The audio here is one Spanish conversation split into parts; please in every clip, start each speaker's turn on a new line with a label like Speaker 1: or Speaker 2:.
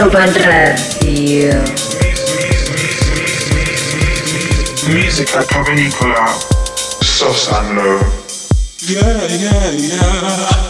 Speaker 1: Urban Radio.
Speaker 2: Musica provenicola, soft
Speaker 3: and. Yeah, yeah,
Speaker 2: yeah.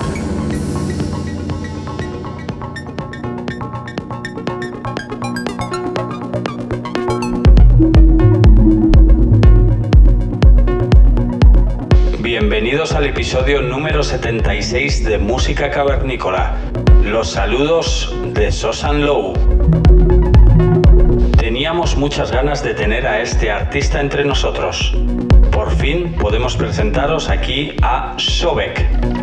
Speaker 4: Episodio número 76 de Música Cavernícola. Los saludos de Sosan Low. Teníamos muchas ganas de tener a este artista entre nosotros. Por fin podemos presentaros aquí a Sobek.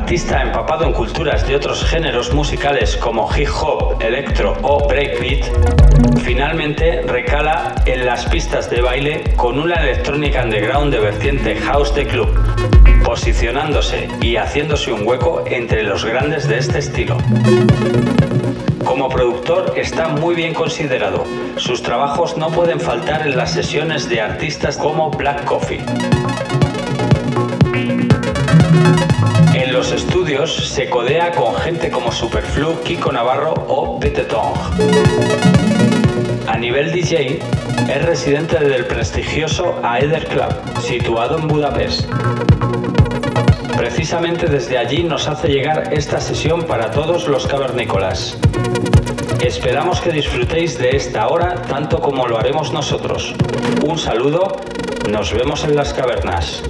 Speaker 4: Artista empapado en culturas de otros géneros musicales como hip hop, electro o breakbeat, finalmente recala en las pistas de baile con una electrónica underground de vertiente house de club, posicionándose y haciéndose un hueco entre los grandes de este estilo. Como productor está muy bien considerado. Sus trabajos no pueden faltar en las sesiones de artistas como Black Coffee. Los estudios se codea con gente como Superflu, Kiko Navarro o Petetong. A nivel DJ, es residente del prestigioso Aether Club, situado en Budapest. Precisamente desde allí nos hace llegar esta sesión para todos los cavernícolas. Esperamos que disfrutéis de esta hora tanto como lo haremos nosotros. Un saludo, nos vemos en las cavernas.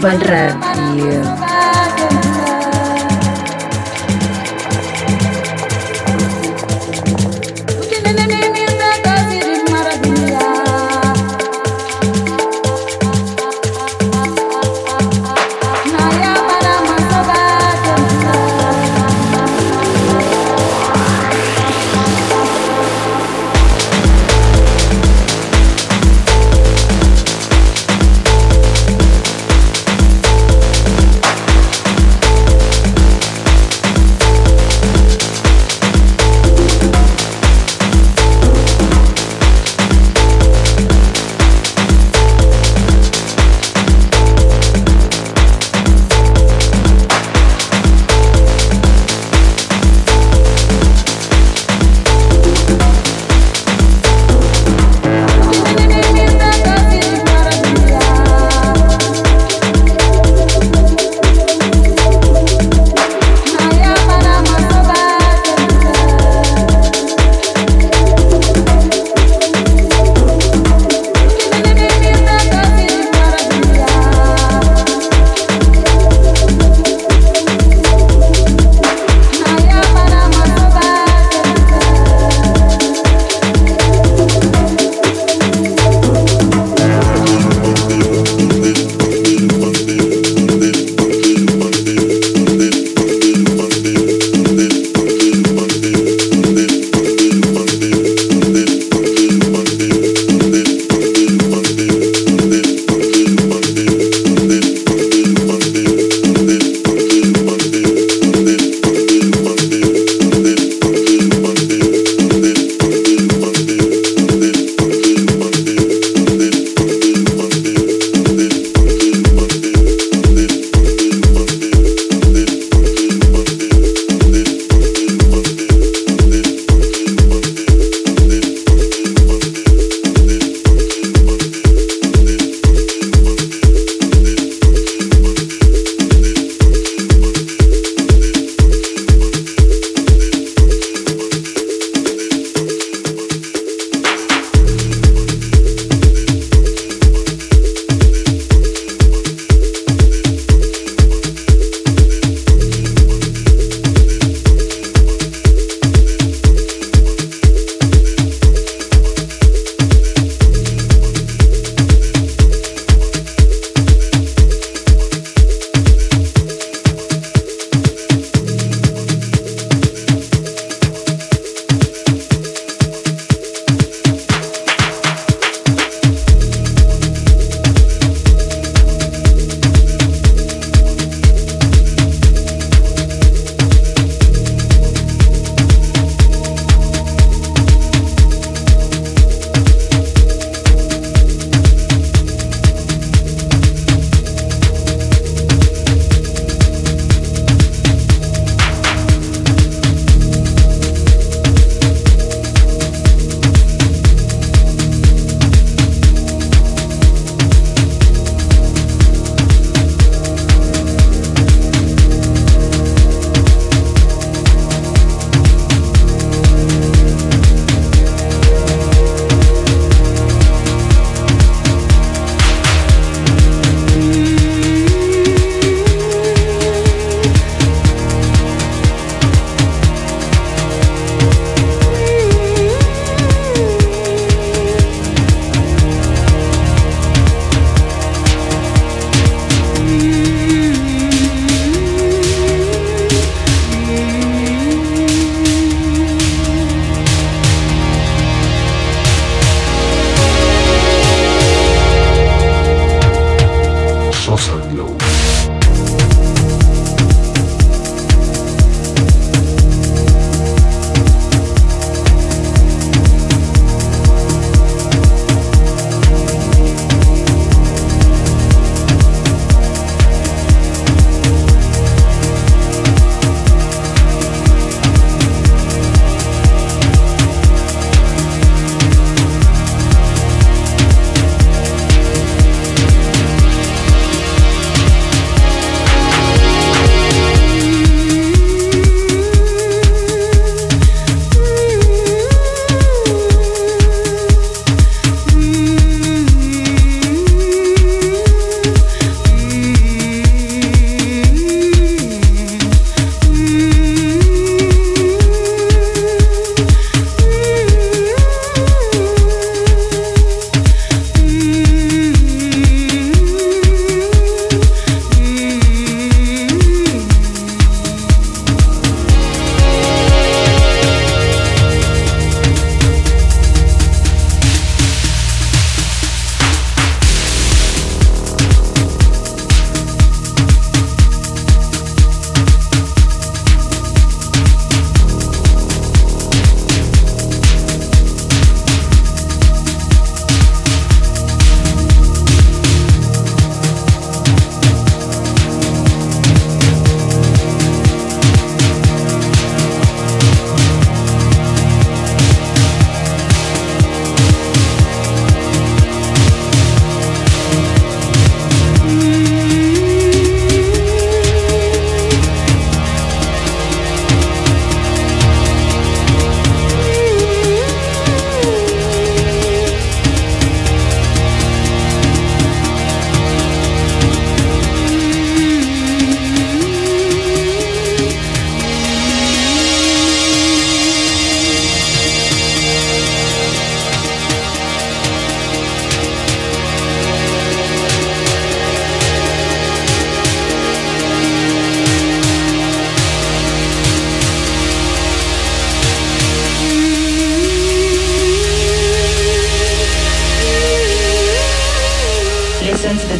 Speaker 5: Global Radio.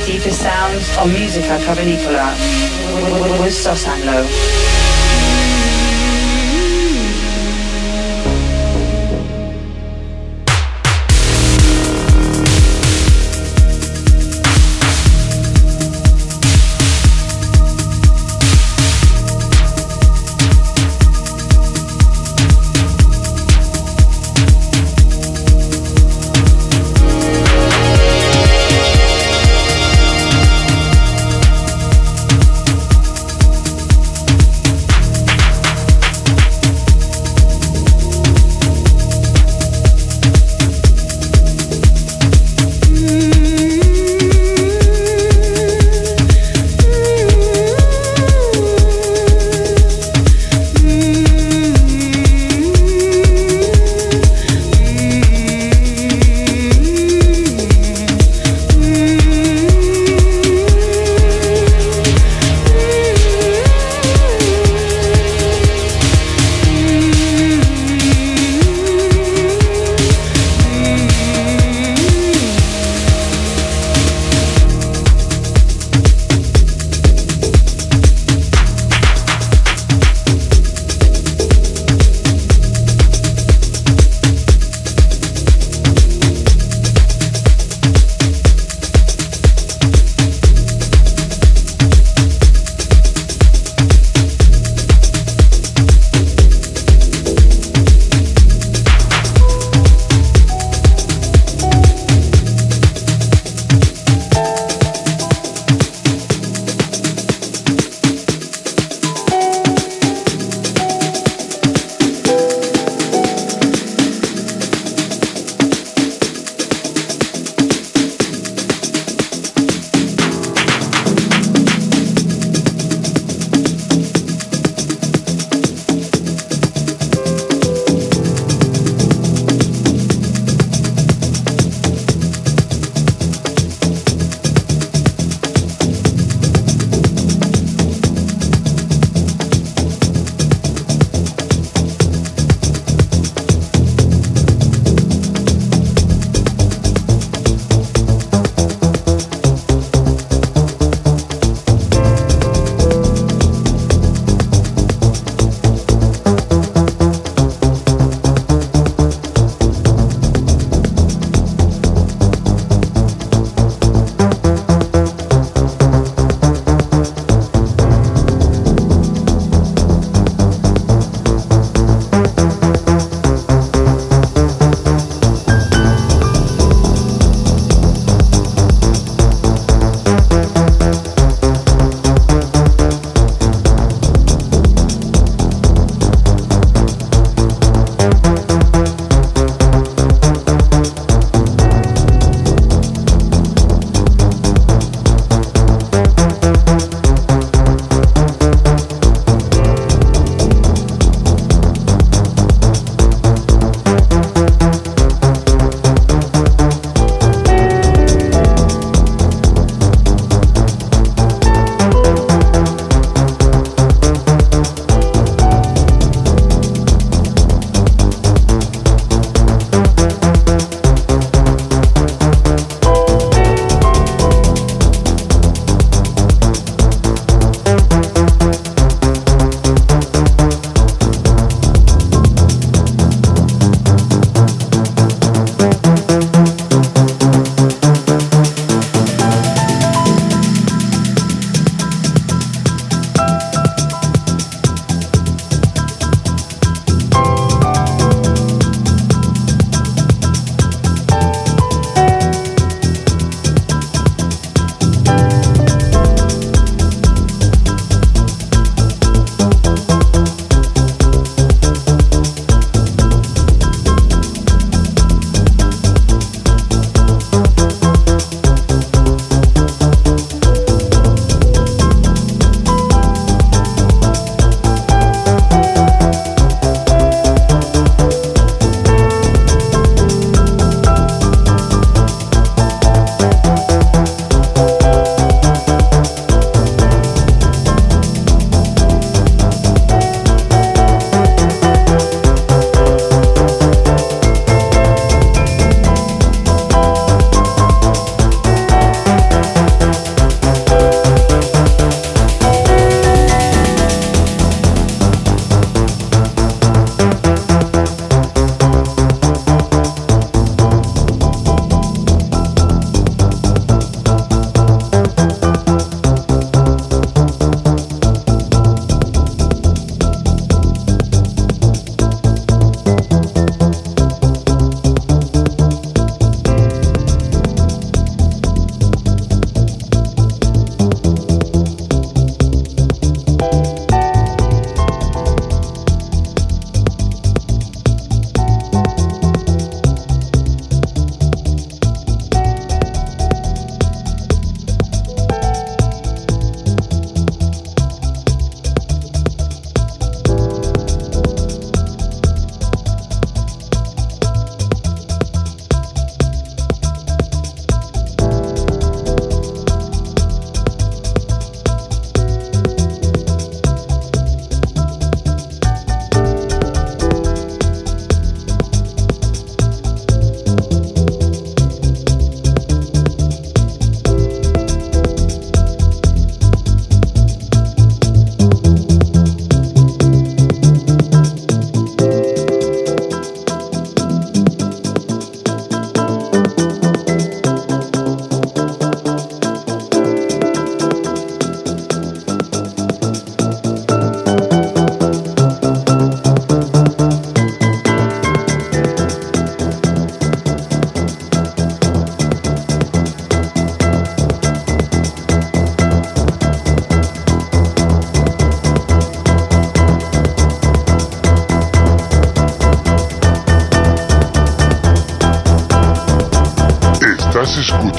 Speaker 6: Deepest sounds of Musica Cavernicola with Sosanlo.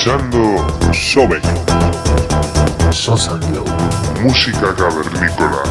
Speaker 2: Escuchando Sobek.
Speaker 7: Sosa.
Speaker 2: Música cavernícola.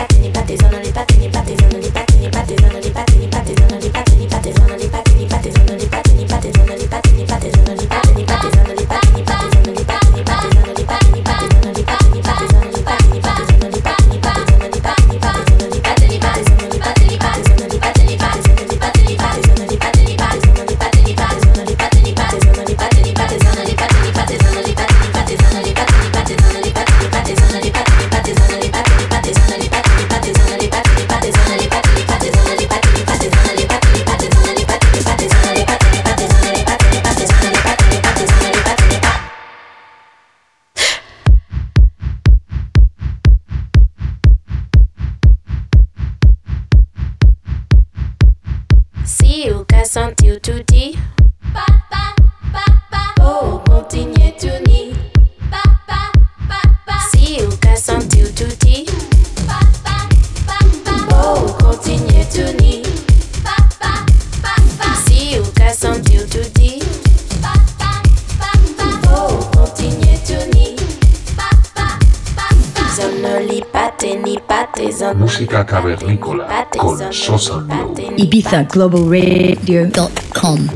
Speaker 7: Música cavernícola con Sosa
Speaker 1: Ibiza Global Radio.com.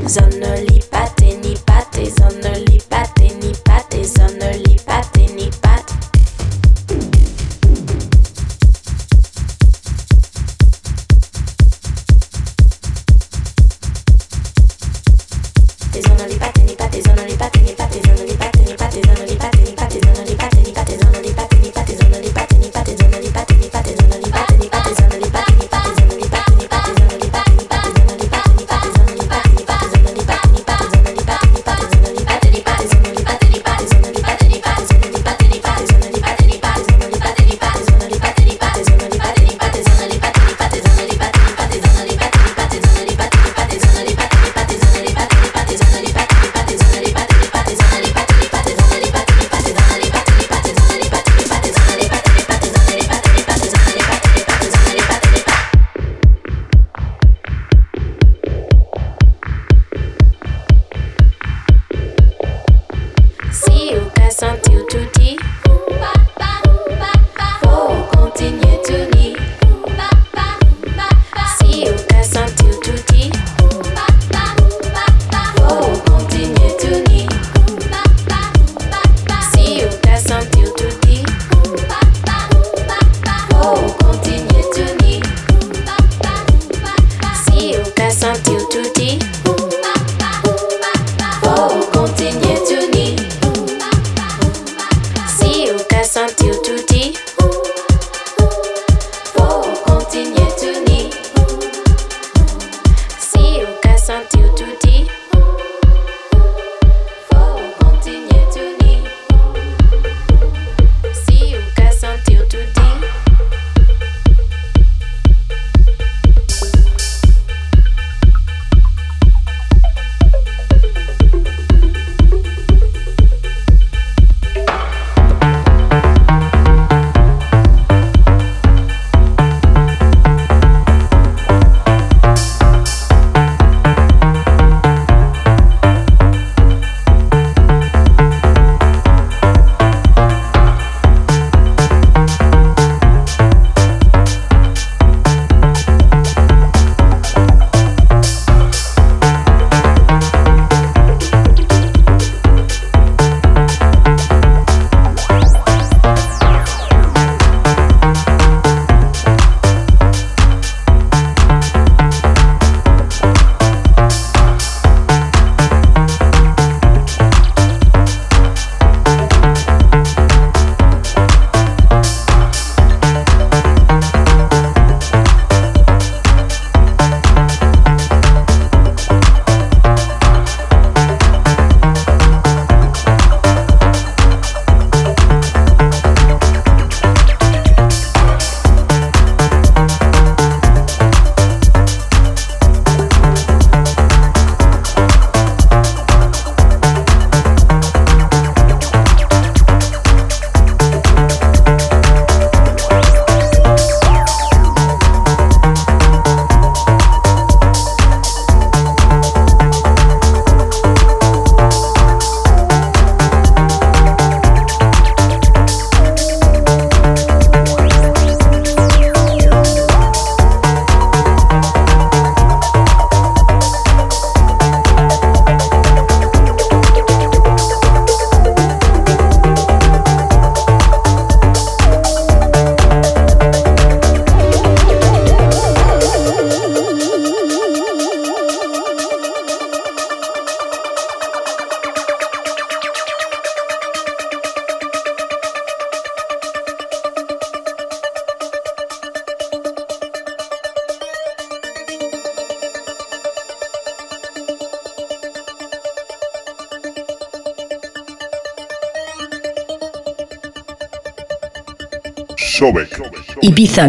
Speaker 1: Ibiza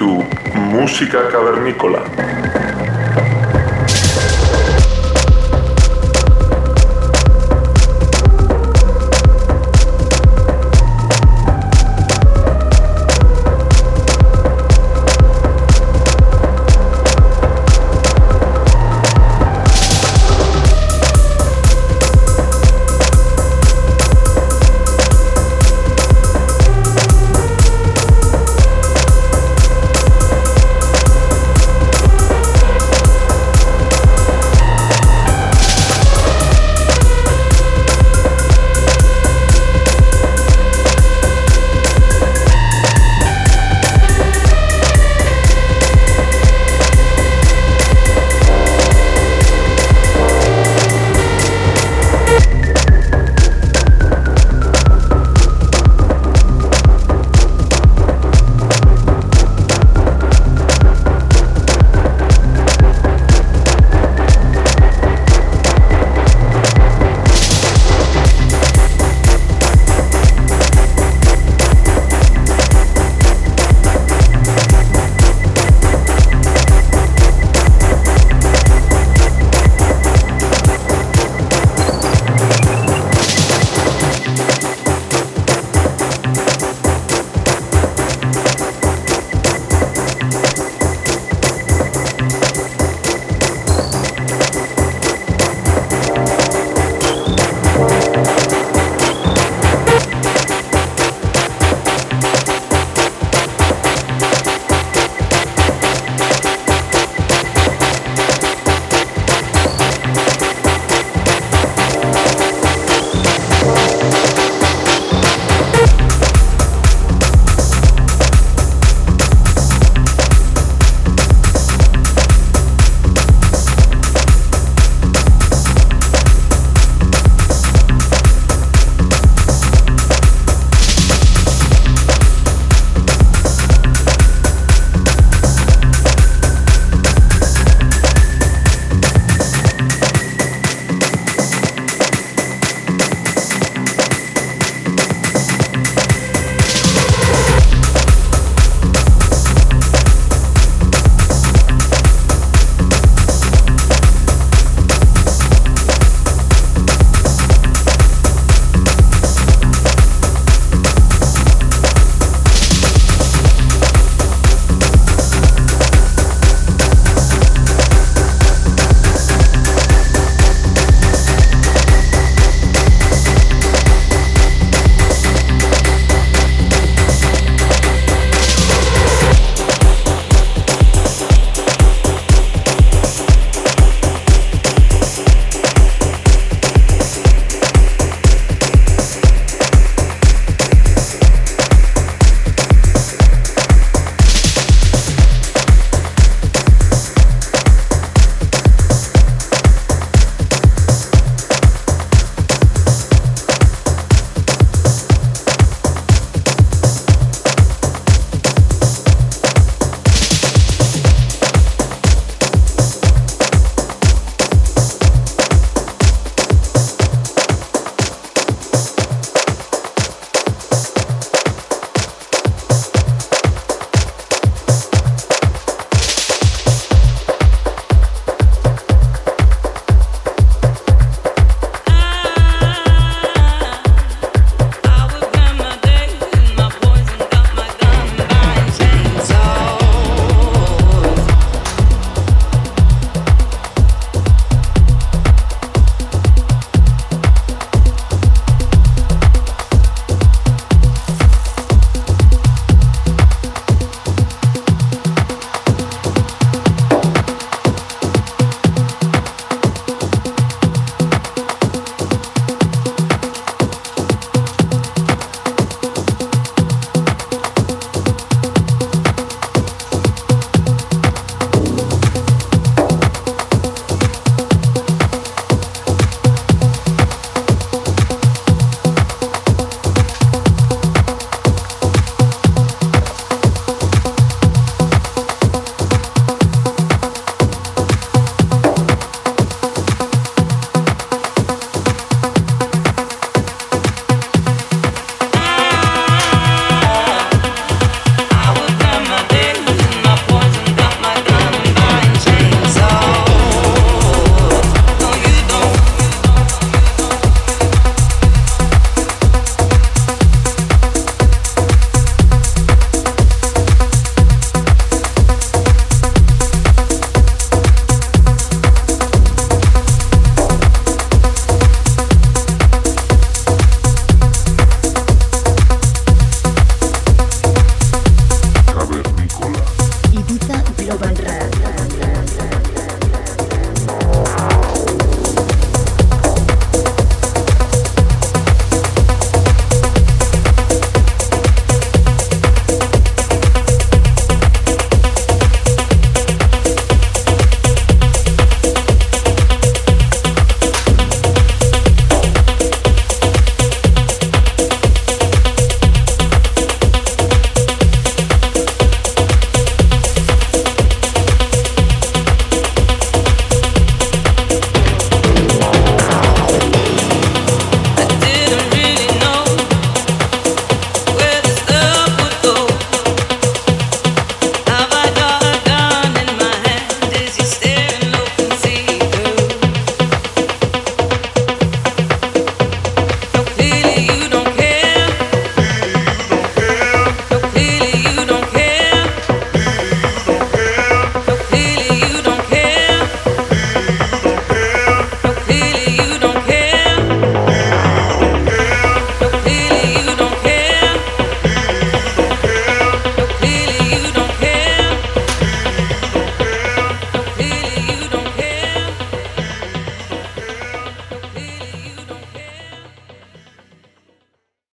Speaker 3: Música Cavernícola.